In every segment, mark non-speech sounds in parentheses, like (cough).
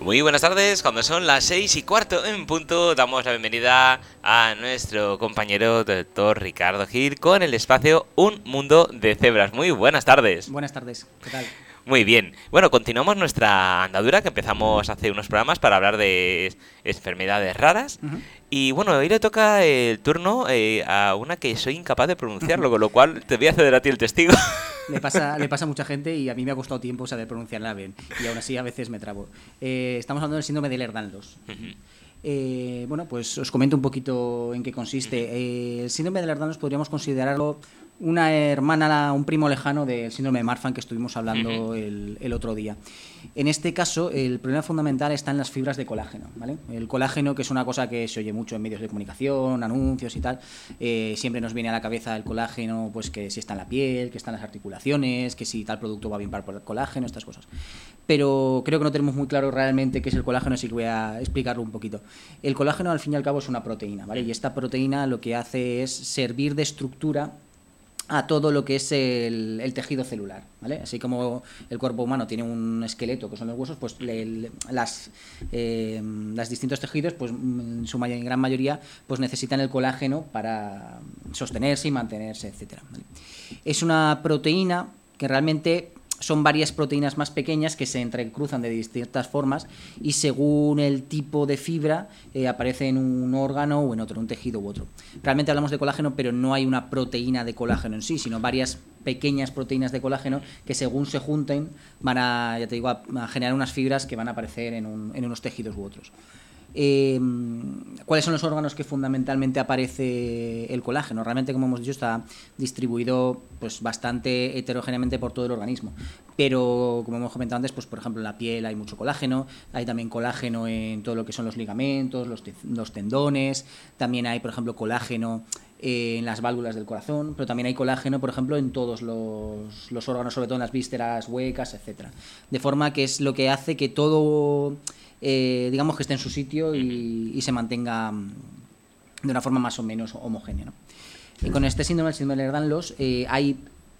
Muy buenas tardes, cuando son las seis y cuarto en punto, damos la bienvenida a nuestro compañero doctor Ricardo Gil con el espacio Un Mundo de Cebras. Muy buenas tardes. Buenas tardes, ¿qué tal? Muy bien. Bueno, continuamos nuestra andadura que empezamos hace unos programas para hablar de enfermedades raras. Y bueno, hoy le toca el turno eh, a una que soy incapaz de pronunciarlo, con lo cual te voy a ceder a ti el testigo. (laughs) Le pasa, le pasa a mucha gente y a mí me ha costado tiempo saber pronunciarla bien. Y aún así a veces me trabo. Eh, estamos hablando del síndrome de Lerdanlos. Eh, bueno, pues os comento un poquito en qué consiste. el síndrome de Lerdanlos podríamos considerarlo una hermana, un primo lejano del síndrome de Marfan que estuvimos hablando el, el, otro día. En este caso, el problema fundamental está en las fibras de colágeno. ¿vale? El colágeno, que es una cosa que se oye mucho en medios de comunicación, anuncios y tal, eh, siempre nos viene a la cabeza el colágeno, pues que si está en la piel, que está en las articulaciones, que si tal producto va bien para el colágeno, estas cosas. Pero creo que no tenemos muy claro realmente qué es el colágeno, así que voy a explicarlo un poquito. El colágeno, al fin y al cabo, es una proteína, ¿vale? Y esta proteína lo que hace es servir de estructura a todo lo que es el, tejido celular. Así como el cuerpo humano tiene un esqueleto, que son los huesos, pues las, eh, los distintos tejidos, pues en su gran mayoría, pues necesitan el colágeno para sostenerse y mantenerse, etcétera. Es una proteína que realmente son varias proteínas más pequeñas que se entrecruzan de distintas formas y según el tipo de fibra eh, aparece en un órgano o en otro, un tejido u otro. Realmente hablamos de colágeno, pero no hay una proteína de colágeno en sí, sino varias pequeñas proteínas de colágeno que según se junten van a, ya te digo, a, generar unas fibras que van a aparecer en, en unos tejidos u otros. Eh, ¿Cuáles son los órganos que fundamentalmente aparece el colágeno? Realmente, como hemos dicho, está distribuido pues bastante heterogéneamente por todo el organismo. Pero, como hemos comentado antes, pues por ejemplo en la piel hay mucho colágeno, hay también colágeno en todo lo que son los ligamentos, los, tendones, también hay, por ejemplo, colágeno en las válvulas del corazón, pero también hay colágeno, por ejemplo, en todos los, los órganos, sobre todo en las vísceras huecas, etcétera. De forma que es lo que hace que todo eh, digamos que esté en su sitio y, se mantenga mm, de una forma más o menos homogénea. Y con este síndrome, el síndrome de Lerdanlos, eh, hay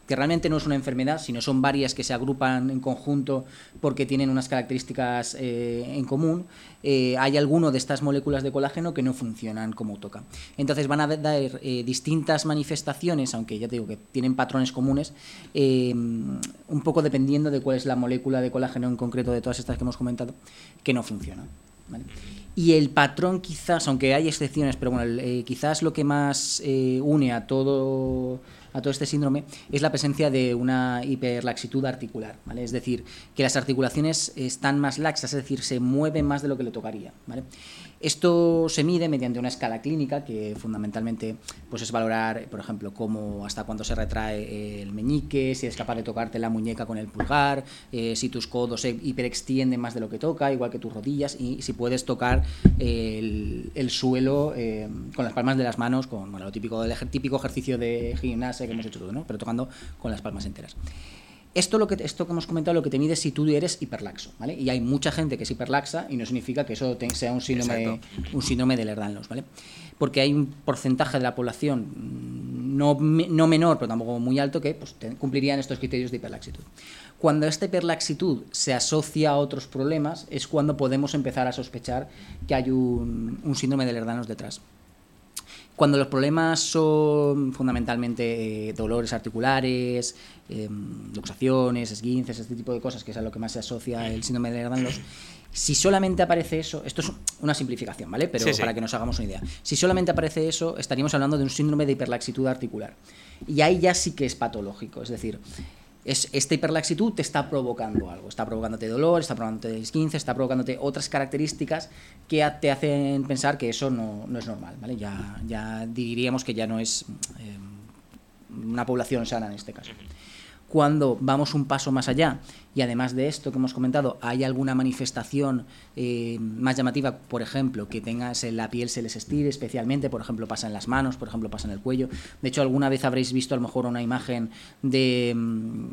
que realmente no es una enfermedad, sino son varias que se agrupan en conjunto porque tienen unas características eh, en común, eh, hay alguno de estas moléculas de colágeno que no funcionan como toca. Entonces van a dar eh, distintas manifestaciones, aunque ya te digo que tienen patrones comunes, un poco dependiendo de cuál es la molécula de colágeno en concreto de todas estas que hemos comentado, que no funcionan. Y el patrón quizás, aunque hay excepciones, pero bueno, quizás lo que más une a todo a todo este síndrome es la presencia de una hiperlaxitud articular, ¿vale? Es decir, que las articulaciones están más laxas, es decir, se mueven más de lo que le tocaría, ¿vale? Esto se mide mediante una escala clínica que fundamentalmente pues es valorar, por ejemplo, cómo hasta cuándo se retrae el meñique, si es capaz de tocarte la muñeca con el pulgar, eh, si tus codos se hiperextienden más de lo que toca, igual que tus rodillas, y si puedes tocar el, suelo eh, con las palmas de las manos, con lo típico, el típico ejercicio de gimnasia que hemos hecho todo, ¿no? pero tocando con las palmas enteras. Esto, lo que, esto que hemos comentado lo que te mide es si tú eres hiperlaxo, ¿vale? Y hay mucha gente que es hiperlaxa y no significa que eso sea un síndrome, un síndrome de Lerdanlos, ¿vale? Porque hay un porcentaje de la población mm, no, no menor, pero tampoco muy alto, que pues, cumplirían estos criterios de hiperlaxitud. Cuando esta hiperlaxitud se asocia a otros problemas es cuando podemos empezar a sospechar que hay un, un síndrome de Lerdanos detrás. Cuando los problemas son fundamentalmente eh, dolores articulares, eh, luxaciones, esguinces, este tipo de cosas, que es a lo que más se asocia el síndrome de Lerdan-Loss, si solamente aparece eso, esto es una simplificación, ¿vale? Pero para que nos hagamos una idea. Si solamente aparece eso, estaríamos hablando de un síndrome de hiperlaxitud articular. Y ahí ya sí que es patológico, es decir, es, esta hiperlaxitud te está provocando algo, está provocándote dolor, está provocándote esquince, está provocándote otras características que te hacen pensar que eso no, es normal, ¿vale? Ya, ya diríamos que ya no es eh, una población sana en este caso cuando vamos un paso más allá y además de esto que hemos comentado, hay alguna manifestación eh, más llamativa, por ejemplo, que tengas en la piel se les estire especialmente, por ejemplo, pasa en las manos, por ejemplo, pasa en el cuello. De hecho, alguna vez habréis visto a lo mejor una imagen de, mm,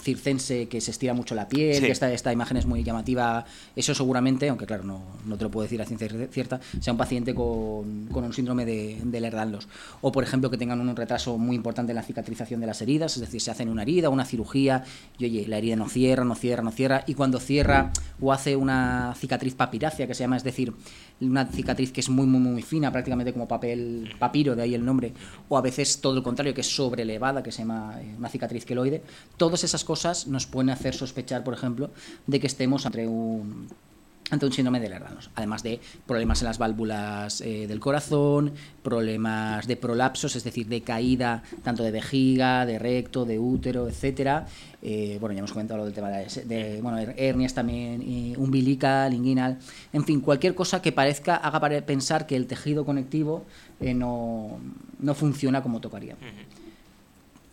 circense que se estira mucho la piel, que esta, esta imagen es muy llamativa, eso seguramente, aunque claro, no, no te lo puedo decir a ciencia cierta, sea un paciente con, con un síndrome de, de Lerdanlos. O, por ejemplo, que tengan un retraso muy importante en la cicatrización de las heridas, es decir, se hacen una herida, una cirugía, y oye, la herida no cierra, no cierra, no cierra, y cuando cierra o hace una cicatriz papirácea, que se llama, es decir, una cicatriz que es muy, muy, muy fina, prácticamente como papel papiro, de ahí el nombre, o a veces todo lo contrario, que es sobrelevada, que se llama eh, una cicatriz queloide, todas esas cosas nos pueden hacer sospechar, por ejemplo, de que estemos ante un síndrome de Lerdanos, además de problemas en las válvulas eh, del corazón, problemas de prolapsos, es decir, de caída tanto de vejiga, de recto, de útero, etcétera. Eh, bueno, ya hemos comentado lo del tema de, hernias también, umbilical, inguinal, en fin, cualquier cosa que parezca, haga pensar que el tejido conectivo eh, no, no, funciona como tocaría.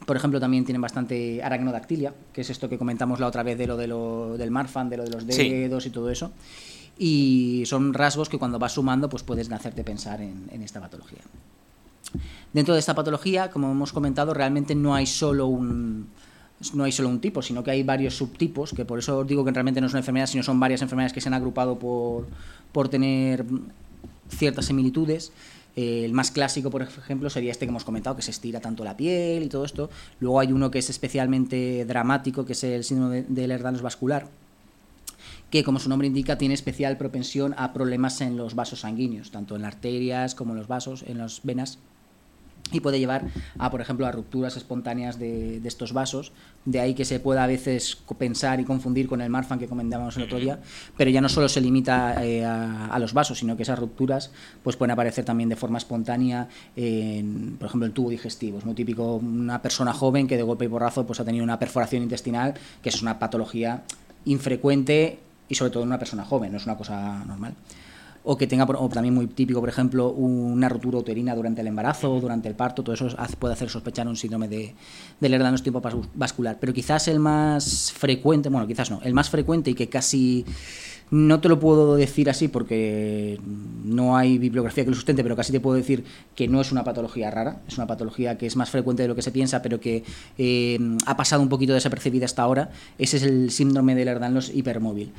Por ejemplo, también tienen bastante aracnodactilia, que es esto que comentamos la otra vez de lo, de lo del Marfan, de lo de los dedos y todo eso. Y son rasgos que cuando vas sumando, pues puedes hacerte pensar en, esta patología. Dentro de esta patología, como hemos comentado, realmente no hay solo un, no hay solo un tipo, sino que hay varios subtipos, que por eso os digo que realmente no es una enfermedad, sino son varias enfermedades que se han agrupado por, por tener ciertas similitudes. Eh, el más clásico, por ejemplo, sería este que hemos comentado, que se estira tanto la piel y todo esto. Luego hay uno que es especialmente dramático, que es el síndrome del Lerdanos vascular, que como su nombre indica tiene especial propensión a problemas en los vasos sanguíneos, tanto en las arterias como en los vasos, en las venas y puede llevar a, por ejemplo, a rupturas espontáneas de, estos vasos. De ahí que se pueda a veces pensar y confundir con el Marfan que comentábamos el otro día, pero ya no solo se limita eh, a, los vasos, sino que esas rupturas pues pueden aparecer también de forma espontánea en, por ejemplo, el tubo digestivo. Es muy típico una persona joven que de golpe y borrazo pues ha tenido una perforación intestinal, que es una patología infrecuente y sobre todo en una persona joven, no es una cosa normal o que tenga, o también muy típico, por ejemplo, una rotura uterina durante el embarazo o durante el parto, todo eso puede hacer sospechar un síndrome de, del tipo vascular. Pero quizás el más frecuente, bueno, quizás no, el más frecuente y que casi no te lo puedo decir así porque no hay bibliografía que lo sustente, pero casi te puedo decir que no es una patología rara, es una patología que es más frecuente de lo que se piensa, pero que eh, ha pasado un poquito desapercibida hasta ahora. Ese es el síndrome del Erdanlos hipermóvil.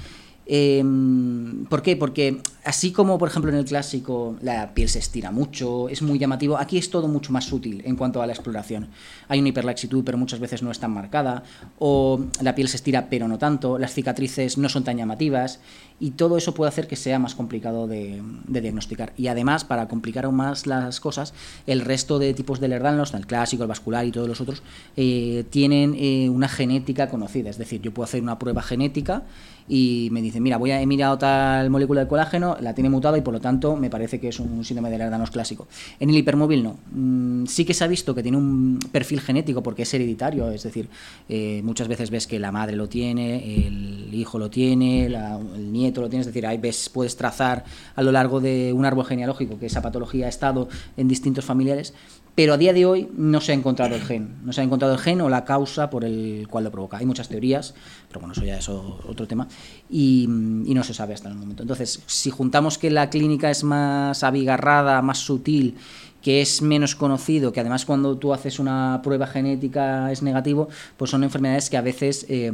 Em, ¿Por qué? Porque así como, por ejemplo, en el clásico la piel se estira mucho, es muy llamativo, aquí es todo mucho más sutil en cuanto a la exploración. Hay una hiperlaxitud, pero muchas veces no es tan marcada, o la piel se estira, pero no tanto, las cicatrices no son tan llamativas, y todo eso puede hacer que sea más complicado de, diagnosticar. Y además, para complicar aún más las cosas, el resto de tipos de Lerdanos, el clásico, el vascular y todos los otros, eh, tienen eh, una genética conocida. Es decir, yo puedo hacer una prueba genética y me dicen, mira, voy a, he mirado tal molécula de colágeno, la tiene mutada y por lo tanto me parece que es un síndrome de Lerdanos clásico. En el hipermóvil no. Mm, sí que se ha visto que tiene un perfil genético porque es hereditario, es decir, eh, muchas veces ves que la madre lo tiene, el hijo lo tiene, el nieto lo tiene, es decir, ahí ves, puedes trazar a lo largo de un árbol genealógico que esa patología ha estado en distintos familiares pero a día de hoy no se ha encontrado el gen, no se ha encontrado el gen o la causa por el cual lo provoca. Hay muchas teorías, pero bueno, eso ya es otro tema, y, no se sabe hasta el momento. Entonces, si juntamos que la clínica es más abigarrada, más sutil, que es menos conocido, que además cuando tú haces una prueba genética es negativo, pues son enfermedades que a veces... Eh,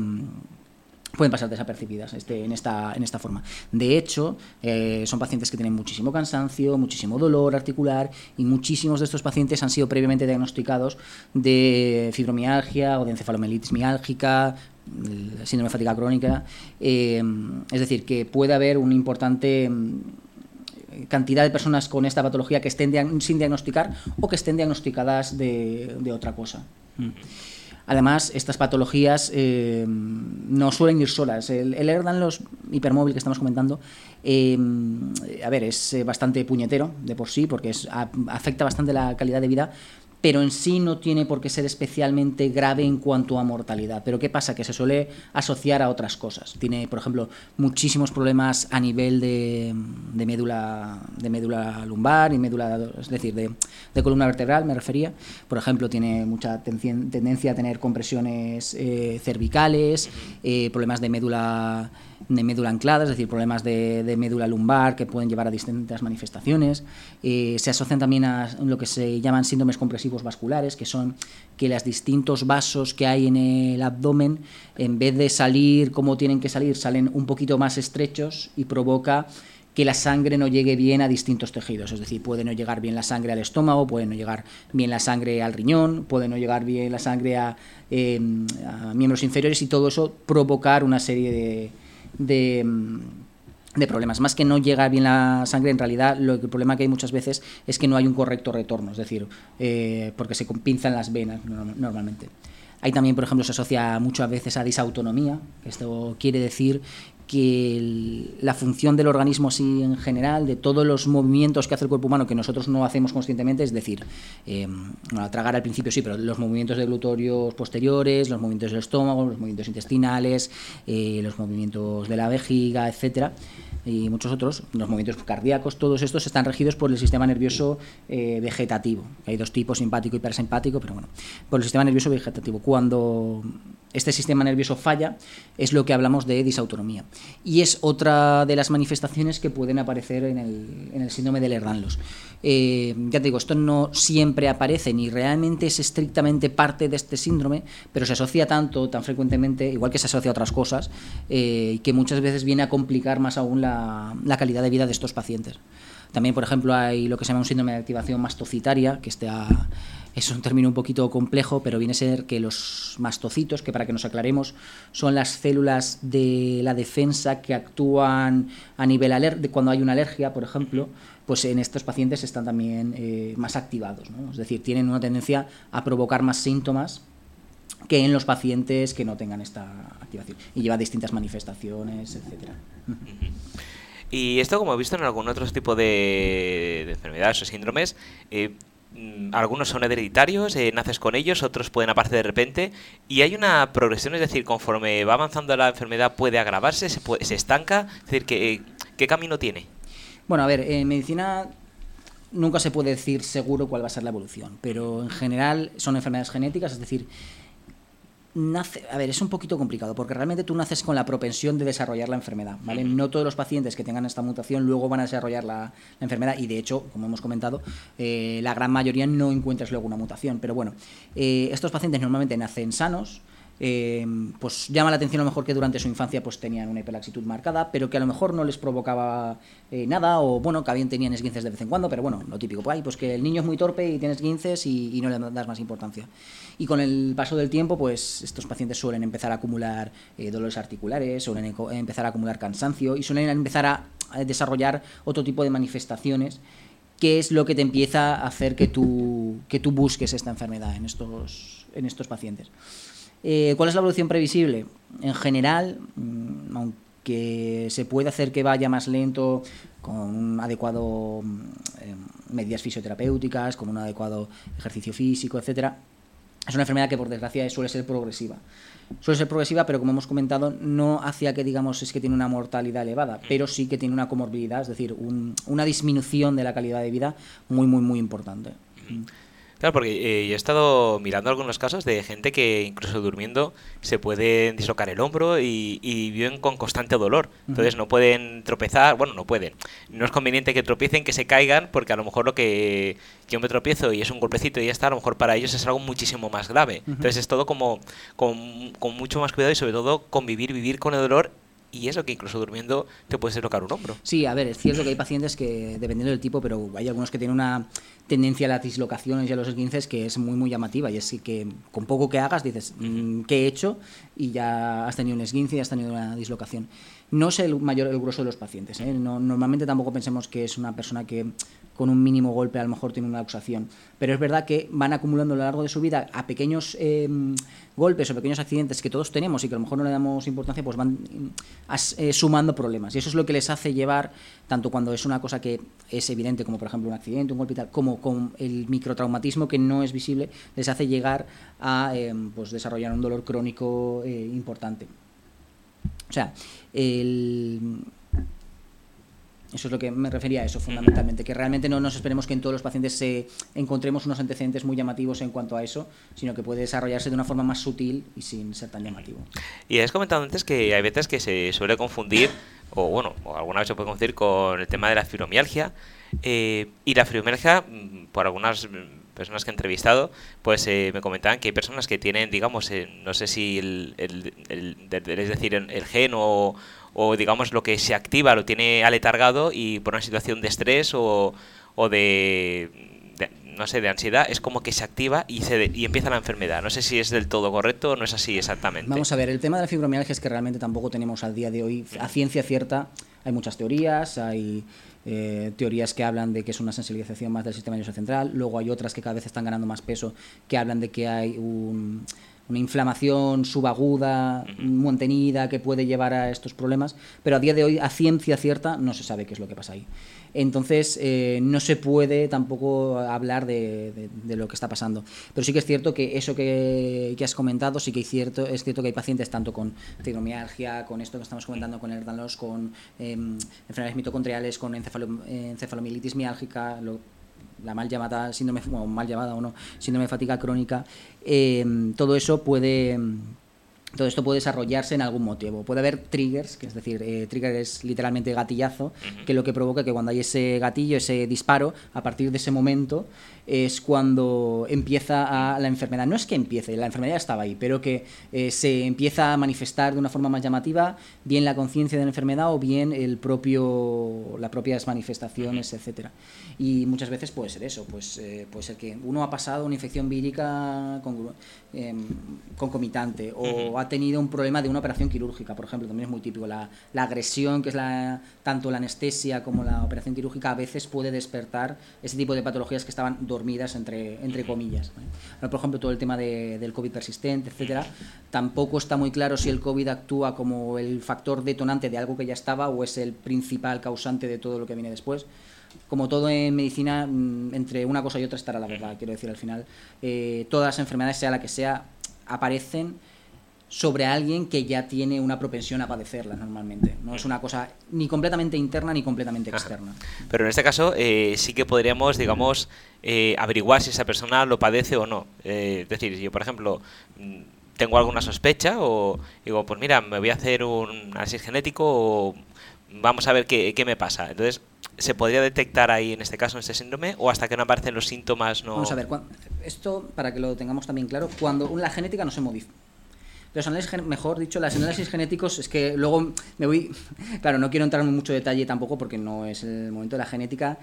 pueden pasar desapercibidas este, en, esta, en esta forma. De hecho, eh, son pacientes que tienen muchísimo cansancio, muchísimo dolor articular y muchísimos de estos pacientes han sido previamente diagnosticados de fibromialgia o de encefalomelitis miálgica, síndrome de fatiga crónica. Eh, es decir, que puede haber una importante mm, cantidad de personas con esta patología que estén sin diagnosticar o que estén diagnosticadas de, otra cosa. Mm. Además, estas patologías eh, no suelen ir solas. El, el los hipermóvil que estamos comentando, eh, a ver, es eh, bastante puñetero de por sí, porque afecta bastante la calidad de vida, pero en sí no tiene por qué ser especialmente grave en cuanto a mortalidad. Pero ¿qué pasa? Que se suele asociar a otras cosas. Tiene, por ejemplo, muchísimos problemas a nivel de, médula, de médula lumbar y médula, es decir, de, columna vertebral, me refería. Por ejemplo, tiene mucha tendencia a tener compresiones eh, cervicales, eh, problemas de médula de médula anclada, es decir, problemas de, médula lumbar que pueden llevar a distintas manifestaciones. Eh, se asocian también a lo que se llaman síndromes compresivos vasculares, que son que los distintos vasos que hay en el abdomen, en vez de salir como tienen que salir, salen un poquito más estrechos y provoca que la sangre no llegue bien a distintos tejidos. Es decir, puede no llegar bien la sangre al estómago, puede no llegar bien la sangre al riñón, puede no llegar bien la sangre a, em, miembros inferiores y todo eso provocar una serie de, em, de, problemas. Más que no llegar bien la sangre, en realidad lo, el problema que hay muchas veces es que no hay un correcto retorno, es decir, eh, porque se pinzan las venas normalmente. Ahí también, por ejemplo, se asocia muchas veces a disautonomía. Esto quiere decir que la función del organismo así en general, de todos los movimientos que hace el cuerpo humano que nosotros no hacemos conscientemente, es decir, eh, tragar al principio sí, pero los movimientos de glutorios posteriores, los movimientos del estómago, los movimientos intestinales, eh, los movimientos de la vejiga, etcétera, y muchos otros, los movimientos cardíacos, todos estos están regidos por el sistema nervioso eh, vegetativo. Hay dos tipos, simpático y parasimpático, pero bueno, por el sistema nervioso vegetativo. Cuando este sistema nervioso falla, es lo que hablamos de disautonomía. Y es otra de las manifestaciones que pueden aparecer en el, síndrome de Ehlers-Danlos. Eh, ya te digo, esto no siempre aparece ni realmente es estrictamente parte de este síndrome, pero se asocia tanto, tan frecuentemente, igual que se asocia a otras cosas, eh, que muchas veces viene a complicar más aún la, la calidad de vida de estos pacientes. También, por ejemplo, hay lo que se llama un síndrome de activación mastocitaria, que está es un término un poquito complejo, pero viene a ser que los mastocitos, que para que nos aclaremos, son las células de la defensa que actúan a nivel de cuando hay una alergia, por ejemplo, pues en estos pacientes están también eh, más activados, es decir, tienen una tendencia a provocar más síntomas que en los pacientes que no tengan esta activación. Y lleva distintas manifestaciones, etcétera. Y esto, como he visto en algún otro tipo de, enfermedades o síndromes, eh, Mm, algunos son hereditarios, eh, naces con ellos, otros pueden aparecer de repente y hay una progresión, es decir, conforme va avanzando la enfermedad puede agravarse, se, se estanca, es decir, ¿qué, ¿qué camino tiene? Bueno, a ver, en medicina nunca se puede decir seguro cuál va a ser la evolución, pero en general son enfermedades genéticas, es decir, nace, a ver, es un poquito complicado, porque realmente tú naces con la propensión de desarrollar la enfermedad, ¿vale? No todos los pacientes que tengan esta mutación luego van a desarrollar la, enfermedad, y de hecho, como hemos comentado, eh, la gran mayoría no encuentras luego una mutación. Pero bueno, eh, estos pacientes normalmente nacen sanos, eh, pues llama la atención a lo mejor que durante su infancia pues tenían una hiperlaxitud marcada, pero que a lo mejor no les provocaba eh, nada, o bueno, que bien tenían esguinces de vez en cuando, pero bueno, lo típico, pues, pues que el niño es muy torpe y tiene esguinces y, no le das más importancia. Y con el paso del tiempo, pues estos pacientes suelen empezar a acumular eh, dolores articulares, suelen empezar a acumular cansancio y suelen empezar a, desarrollar otro tipo de manifestaciones que es lo que te empieza a hacer que tú, que tú busques esta enfermedad en estos, en estos pacientes. Eh, ¿Cuál es la evolución previsible? En general, mm, aunque se puede hacer que vaya más lento con un adecuado mm, em, medidas fisioterapéuticas, con un adecuado ejercicio físico, etcétera, es una enfermedad que por desgracia suele ser progresiva. Suele ser progresiva, pero como hemos comentado, no hacia que digamos es que tiene una mortalidad elevada, pero sí que tiene una comorbilidad, es decir, una disminución de la calidad de vida muy, muy, muy importante. Claro, porque eh, yo he estado mirando algunos casos de gente que incluso durmiendo se puede dislocar el hombro y, viven con constante dolor. Entonces no pueden tropezar, bueno, no pueden. No es conveniente que tropiecen, que se caigan, porque a lo mejor lo que yo me tropiezo y es un golpecito y ya está, a lo mejor para ellos es algo muchísimo más grave. Entonces es todo como con, con mucho más cuidado y sobre todo convivir, vivir con el dolor y eso que incluso durmiendo te puedes tocar un hombro. Sí, a ver, es cierto que hay pacientes que, dependiendo del tipo, pero hay algunos que tienen una tendencia a las dislocaciones y a los esguinces que es muy, muy llamativa. Y es que con poco que hagas dices, mm, ¿qué he hecho? Y ya has tenido un esguince y has tenido una dislocación. No es el mayor, el grueso de los pacientes. ¿eh? normalmente tampoco pensemos que es una persona que con un mínimo golpe a lo mejor tiene una luxación. Pero es verdad que van acumulando a lo largo de su vida a pequeños eh, golpes o pequeños accidentes que todos tenemos y que a lo mejor no le damos importancia, pues van eh, sumando problemas. Y eso es lo que les hace llevar, tanto cuando es una cosa que es evidente, como por ejemplo un accidente, un golpe y tal, como con el microtraumatismo que no es visible, les hace llegar a eh, pues desarrollar un dolor crónico importante. O sea, el, Eso es lo que me refería a eso fundamentalmente, que realmente no nos esperemos que en todos los pacientes se encontremos unos antecedentes muy llamativos en cuanto a eso, sino que puede desarrollarse de una forma más sutil y sin ser tan llamativo. Y has comentado antes que hay veces que se suele confundir, o bueno, alguna vez se puede confundir con el tema de la fibromialgia. Eh, y la fibromialgia, mm, por algunas personas que he entrevistado, pues eh, me comentaban que hay personas que tienen, digamos, eh, no sé si el, es decir, el gen o, o, digamos lo que se activa lo tiene aletargado y por una situación de estrés o, o de, no sé, de ansiedad, es como que se activa y, se y empieza la enfermedad. No sé si es del todo correcto o no es así exactamente. Vamos a ver, el tema de la fibromialgia es que realmente tampoco tenemos al día de hoy, a ciencia cierta, hay muchas teorías, hay eh, teorías que hablan de que es una sensibilización más del sistema nervioso central, luego hay otras que cada vez están ganando más peso, que hablan de que hay una inflamación subaguda, mantenida, que puede llevar a estos problemas, pero a día de hoy, a ciencia cierta, no se sabe qué es lo que pasa ahí. Entonces, eh, no se puede tampoco hablar de, lo que está pasando. Pero sí que es cierto que eso que, has comentado, sí que es cierto, es cierto que hay pacientes tanto con fibromialgia, con esto que estamos comentando, con Erdalos, con em, enfermedades mitocondriales, con encefalomielitis miálgica, la mal llamada síndrome, mal llamada o no, síndrome de fatiga crónica, em, todo eso puede todo esto puede desarrollarse en algún motivo. Puede haber triggers, que es decir, eh, trigger es literalmente gatillazo, que lo que provoca que cuando hay ese gatillo, ese disparo, a partir de ese momento es cuando empieza a la enfermedad. No es que empiece, la enfermedad estaba ahí, pero que eh, se empieza a manifestar de una forma más llamativa, bien la conciencia de la enfermedad o bien el propio, las propias manifestaciones, etcétera. Y muchas veces puede ser eso, pues eh, puede ser que uno ha pasado una infección vírica con, em, concomitante o ha tenido un problema de una operación quirúrgica, por ejemplo, también es muy típico. La, la agresión, que es la, tanto la anestesia como la operación quirúrgica, a veces puede despertar ese tipo de patologías que estaban dormidas, entre, entre comillas. por ejemplo, todo el tema de, del COVID persistente, etcétera, tampoco está muy claro si el COVID actúa como el factor detonante de algo que ya estaba o es el principal causante de todo lo que viene después como todo en medicina, mm, entre una cosa y otra estará la verdad. Quiero decir, al final, eh, todas las enfermedades, sea la que sea, aparecen sobre alguien que ya tiene una propensión a padecerlas normalmente. No es una cosa ni completamente interna ni completamente externa. Pero en este caso eh, sí que podríamos, digamos, eh, averiguar si esa persona lo padece o no. Eh, es decir, yo, por ejemplo, mm, tengo alguna sospecha o digo, pues mira, me voy a hacer un análisis genético o vamos a ver qué, qué me pasa. Entonces, ¿se podría detectar ahí en este caso, en este síndrome, o hasta que no aparecen los síntomas no...? Vamos a ver, esto, para que lo tengamos también claro, cuando la genética no se modifica los análisis, mejor dicho, los análisis genéticos es que luego me voy, (laughs) claro, no quiero entrar en mucho detalle tampoco porque no es el momento de la genética.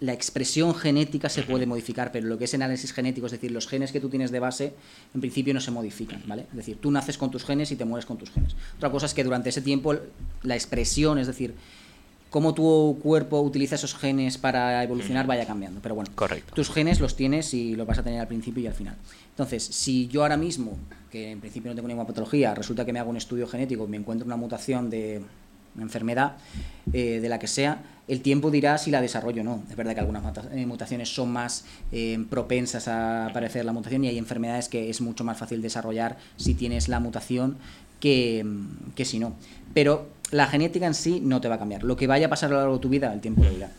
La expresión genética se puede modificar, pero lo que es análisis genético, es decir, los genes que tú tienes de base, en principio no se modifican, ¿vale? Es decir, tú naces con tus genes y te mueres con tus genes. Otra cosa es que durante ese tiempo la expresión, es decir, cómo tu cuerpo utiliza esos genes para evolucionar vaya cambiando. Pero bueno, tus genes los tienes y los vas a tener al principio y al final. Entonces, si yo ahora mismo, que en principio no tengo ninguna patología, resulta que me hago un estudio genético y me encuentro una mutación de una enfermedad, eh, de la que sea, el tiempo dirá si la desarrollo o no. Es verdad que algunas eh, mutaciones son más eh, propensas a aparecer la mutación y hay enfermedades que es mucho más fácil desarrollar si tienes la mutación que, que si no. Pero la genética en sí no te va a cambiar. Lo que vaya a pasar a lo largo de tu vida, el tiempo lo dirá.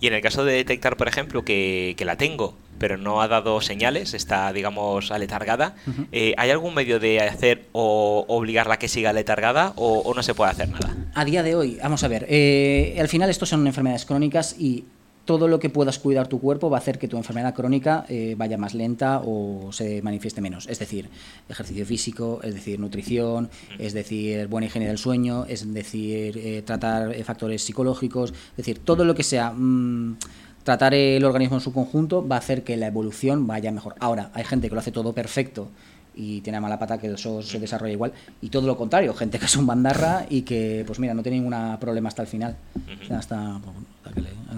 Y en el caso de detectar, por ejemplo, que, la tengo, pero no ha dado señales, está, digamos, aletargada, eh, ¿hay algún medio de hacer o obligarla a que siga aletargada o, o, no se puede hacer nada? A día de hoy, vamos a ver, eh, al final estos son enfermedades crónicas y todo lo que puedas cuidar tu cuerpo va a hacer que tu enfermedad crónica eh, vaya más lenta o se manifieste menos. Es decir, ejercicio físico, es decir, nutrición, es decir, buena higiene del sueño, es decir, eh, tratar eh, factores psicológicos, es decir, todo lo que sea... Mm, tratar el organismo en su conjunto va a hacer que la evolución vaya mejor. Ahora, hay gente que lo hace todo perfecto y tiene mala pata que eso se desarrolla igual. Y todo lo contrario, gente que es un bandarra y que, pues mira, no tiene ningún problema hasta el final. hasta,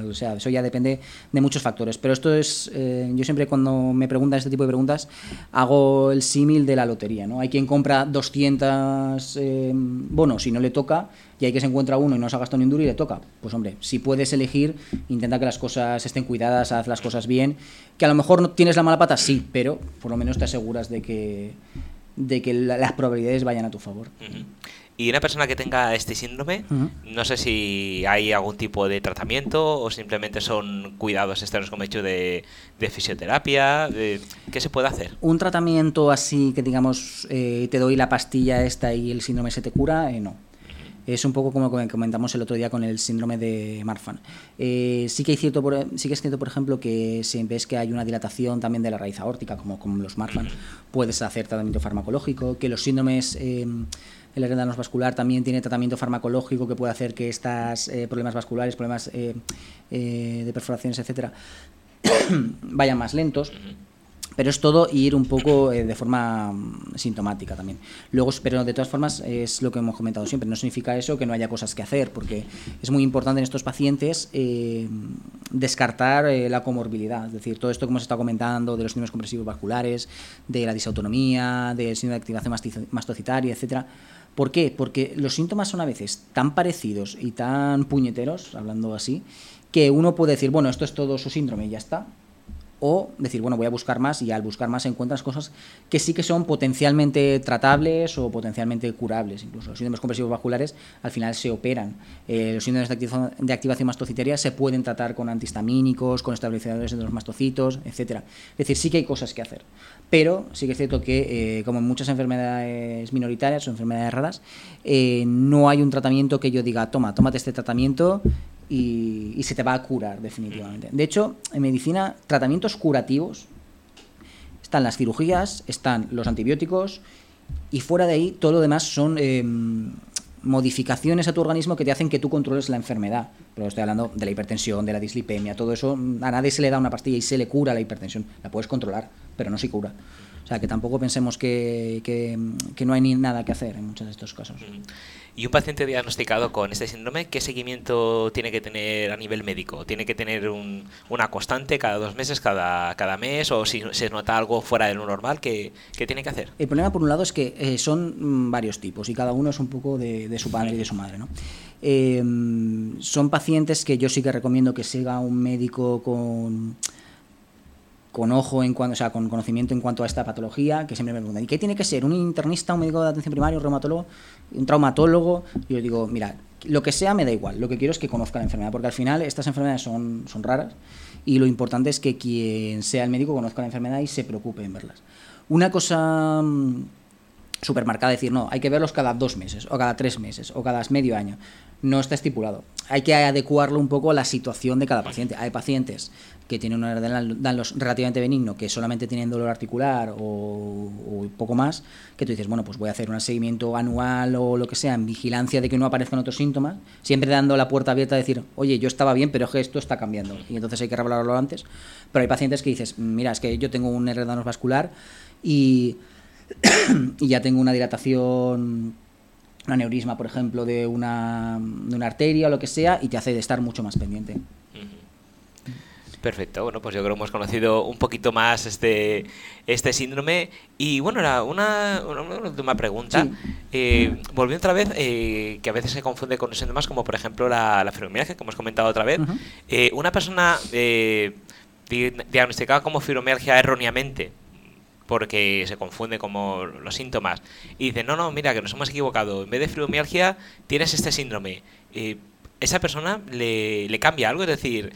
o sea, eso ya depende de muchos factores. Pero esto es, eh, yo siempre cuando me preguntan este tipo de preguntas, hago el símil de la lotería. ¿no? Hay quien compra 200 eh, bonos y no le toca, y hay que se encuentra uno y no se ha gastado ni un duro y le toca. Pues hombre, si puedes elegir, intenta que las cosas estén cuidadas, haz las cosas bien. Que a lo mejor no tienes la mala pata, sí, pero por lo menos te aseguras de que, de que las probabilidades vayan a tu favor. Y una persona que tenga este síndrome, no sé si hay algún tipo de tratamiento o simplemente son cuidados externos como he hecho de, fisioterapia. ¿Qué se puede hacer? Un tratamiento así que digamos eh, te doy la pastilla esta y el síndrome se te cura, eh, no. Es un poco como comentamos el otro día con el síndrome de Marfan. Eh, sí, que hay cierto, sí que es cierto, por ejemplo, que si ves que hay una dilatación también de la raíz aórtica, como, como los Marfan, puedes hacer tratamiento farmacológico, que los síndromes... Eh, el heredano vascular también tiene tratamiento farmacológico que puede hacer que estos eh, problemas vasculares, problemas de perforaciones, etcétera, (coughs) vayan más lentos. Pero es todo ir un poco eh, de forma mm, sintomática también. Luego, pero de todas formas, es lo que hemos comentado siempre. No significa eso que no haya cosas que hacer, porque es muy importante en estos pacientes eh, descartar eh, la comorbilidad. Es decir, todo esto que hemos estado comentando de los síndromes compresivos vasculares, de la disautonomía, del síndrome de activación mastocitaria, etcétera. ¿Por qué? Porque los síntomas son a veces tan parecidos y tan puñeteros, hablando así, que uno puede decir, bueno, esto es todo su síndrome y ya está, o decir, bueno, voy a buscar más y al buscar más encuentras cosas que sí que son potencialmente tratables o potencialmente curables. Incluso los síndromes compresivos vasculares al final se operan. Eh, los síndromes de activación, mastocitaria se pueden tratar con antihistamínicos, con estabilizadores de los mastocitos, etcétera. Es decir, sí que hay cosas que hacer. Pero sí que es cierto que, eh, como en muchas enfermedades minoritarias o enfermedades raras, eh, no hay un tratamiento que yo diga, toma, tómate este tratamiento y, se te va a curar definitivamente. De hecho, en medicina, tratamientos curativos están las cirugías, están los antibióticos y fuera de ahí todo lo demás son em, modificaciones a tu organismo que te hacen que tú controles la enfermedad. Pero estoy hablando de la hipertensión, de la dislipemia, todo eso. A nadie se le da una pastilla y se le cura la hipertensión. La puedes controlar, pero no se cura. O sea, que tampoco pensemos que, que, no hay ni nada que hacer en muchos de estos casos. ¿Y un paciente diagnosticado con este síndrome, qué seguimiento tiene que tener a nivel médico? ¿Tiene que tener una constante cada dos meses, cada, cada mes? ¿O si se nota algo fuera de lo normal, ¿qué, tiene que hacer? El problema, por un lado, es que eh, son mm, varios tipos y cada uno es un poco de, su padre y de su madre. ¿no? Em, son pacientes que yo sí que recomiendo que siga un médico con con ojo en cuanto, o sea, con conocimiento en cuanto a esta patología, que siempre me preguntan, ¿y qué tiene que ser? ¿Un internista, un médico de atención primaria, un reumatólogo, un traumatólogo? Yo digo, mira, lo que sea me da igual, lo que quiero es que conozca la enfermedad, porque al final estas enfermedades son, son raras y lo importante es que quien sea el médico conozca la enfermedad y se preocupe en verlas. Una cosa mm, súper marcada, decir, no, hay que verlos cada dos meses, o cada tres meses, o cada medio año. No está estipulado. Hay que adecuarlo un poco a la situación de cada paciente. Hay pacientes que tienen un Danlos relativamente benigno, que solamente tienen dolor articular o, poco más, que tú dices, bueno, pues voy a hacer un seguimiento anual o lo que sea, en vigilancia de que no aparezcan otros síntomas, siempre dando la puerta abierta a decir, oye, yo estaba bien, pero es esto está cambiando, y entonces hay que revelarlo antes. Pero hay pacientes que dices, mira, es que yo tengo un herdanos vascular y, (coughs) y ya tengo una dilatación un aneurisma, por ejemplo, de una, de una arteria o lo que sea, y te hace de estar mucho más pendiente. Perfecto, bueno, pues yo creo que hemos conocido un poquito más este, este síndrome. Y bueno, era una, última pregunta. Eh, volviendo otra vez, eh, que a veces se confunde con síntomas como por ejemplo la, la fibromialgia, que hemos comentado otra vez. Eh, una persona diagnosticada como fibromialgia erróneamente, porque se confunde como los síntomas, y dice, no, no, mira, que nos hemos equivocado, en vez de fibromialgia tienes este síndrome. ¿Esa persona le, le cambia algo? Es decir,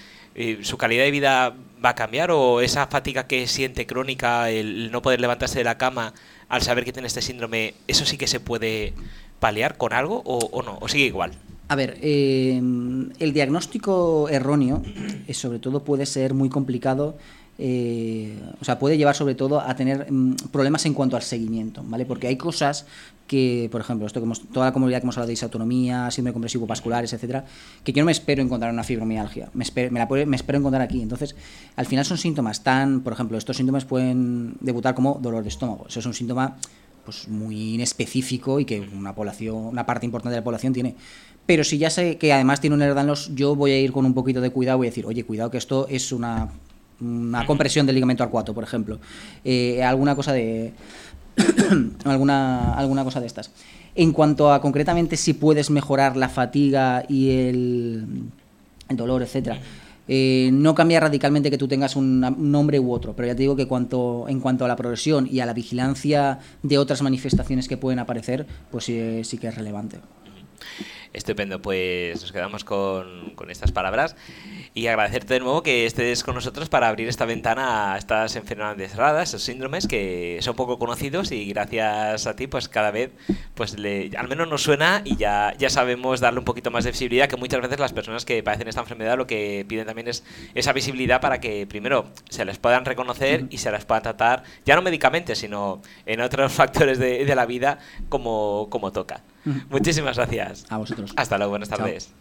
su calidad de vida va a cambiar o esa fatiga que siente crónica, el no poder levantarse de la cama al saber que tiene este síndrome, eso sí que se puede paliar con algo o, no, o sigue igual. A ver, eh, el diagnóstico erróneo, eh, sobre todo, puede ser muy complicado eh, o sea, puede llevar sobre todo a tener mm, problemas en cuanto al seguimiento, ¿vale? Porque hay cosas que, por ejemplo, esto que hemos, toda la comunidad que hemos hablado de disautonomía, síndrome compresivo vasculares, etcétera, que yo no me espero encontrar una fibromialgia, me espero, la me espero encontrar aquí. Entonces, al final son síntomas tan, por ejemplo, estos síntomas pueden debutar como dolor de estómago. Eso es un síntoma pues muy inespecífico y que una población, una parte importante de la población tiene. Pero si ya sé que además tiene un herdanos, yo voy a ir con un poquito de cuidado, a decir, oye, cuidado que esto es una una compresión del ligamento arcuato, por ejemplo, eh, alguna cosa de (coughs) alguna alguna cosa de estas. En cuanto a concretamente si puedes mejorar la fatiga y el, dolor, etcétera, Eh, no cambia radicalmente que tú tengas un, nombre u otro, pero ya te digo que cuanto, en cuanto a la progresión y a la vigilancia de otras manifestaciones que pueden aparecer, pues sí, sí que es relevante. Estupendo, pues nos quedamos con, con, estas palabras y agradecerte de nuevo que estés con nosotros para abrir esta ventana a estas enfermedades raras, esos síndromes que son poco conocidos y gracias a ti pues cada vez pues le, al menos nos suena y ya, ya sabemos darle un poquito más de visibilidad que muchas veces las personas que padecen esta enfermedad lo que piden también es esa visibilidad para que primero se les puedan reconocer y se las puedan tratar ya no médicamente sino en otros (laughs) factores de, de la vida como, como toca. Muchísimas gracias. A vosotros. Hasta luego, buenas tardes.